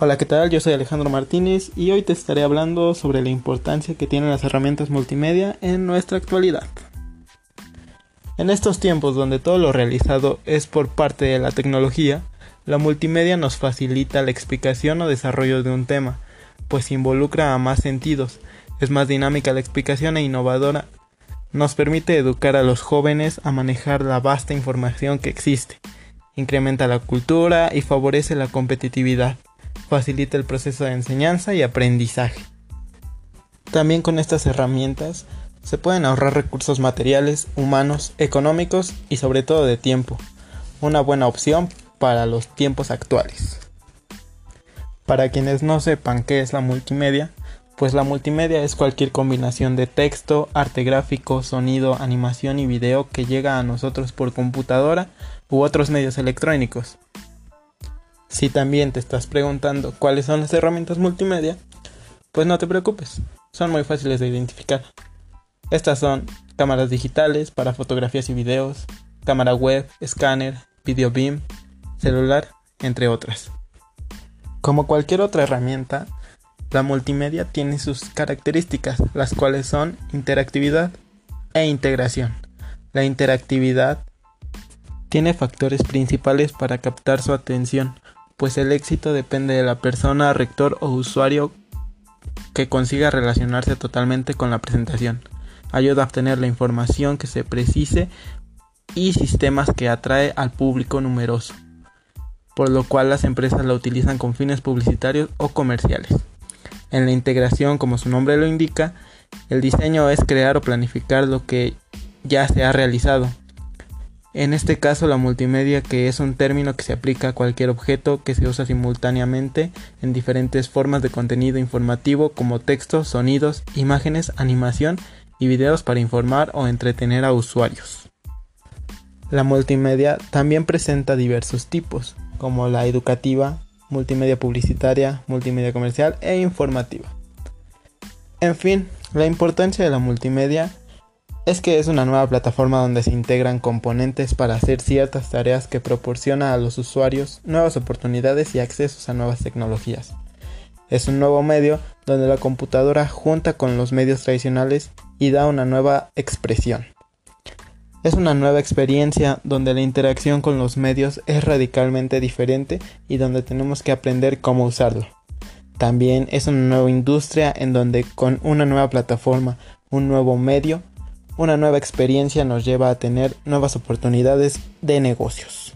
Hola, ¿qué tal? Yo soy Alejandro Martínez y hoy te estaré hablando sobre la importancia que tienen las herramientas multimedia en nuestra actualidad. En estos tiempos donde todo lo realizado es por parte de la tecnología, la multimedia nos facilita la explicación o desarrollo de un tema, pues involucra a más sentidos, es más dinámica la explicación e innovadora, nos permite educar a los jóvenes a manejar la vasta información que existe, incrementa la cultura y favorece la competitividad facilita el proceso de enseñanza y aprendizaje. También con estas herramientas se pueden ahorrar recursos materiales, humanos, económicos y sobre todo de tiempo. Una buena opción para los tiempos actuales. Para quienes no sepan qué es la multimedia, pues la multimedia es cualquier combinación de texto, arte gráfico, sonido, animación y video que llega a nosotros por computadora u otros medios electrónicos. Si también te estás preguntando cuáles son las herramientas multimedia, pues no te preocupes, son muy fáciles de identificar. Estas son cámaras digitales para fotografías y videos, cámara web, escáner, video beam, celular, entre otras. Como cualquier otra herramienta, la multimedia tiene sus características, las cuales son interactividad e integración. La interactividad tiene factores principales para captar su atención, pues el éxito depende de la persona, rector o usuario que consiga relacionarse totalmente con la presentación. Ayuda a obtener la información que se precise y sistemas que atrae al público numeroso, por lo cual las empresas la utilizan con fines publicitarios o comerciales. En la integración, como su nombre lo indica, el diseño es crear o planificar lo que ya se ha realizado, en este caso la multimedia que es un término que se aplica a cualquier objeto que se usa simultáneamente en diferentes formas de contenido informativo como texto, sonidos, imágenes, animación y videos para informar o entretener a usuarios. La multimedia también presenta diversos tipos, como la educativa, multimedia publicitaria, multimedia comercial e informativa. En fin, la importancia de la multimedia es que es una nueva plataforma donde se integran componentes para hacer ciertas tareas que proporciona a los usuarios nuevas oportunidades y accesos a nuevas tecnologías. Es un nuevo medio donde la computadora junta con los medios tradicionales y da una nueva expresión. Es una nueva experiencia donde la interacción con los medios es radicalmente diferente y donde tenemos que aprender cómo usarlo. También es una nueva industria en donde con una nueva plataforma, un nuevo medio, una nueva experiencia nos lleva a tener nuevas oportunidades de negocios.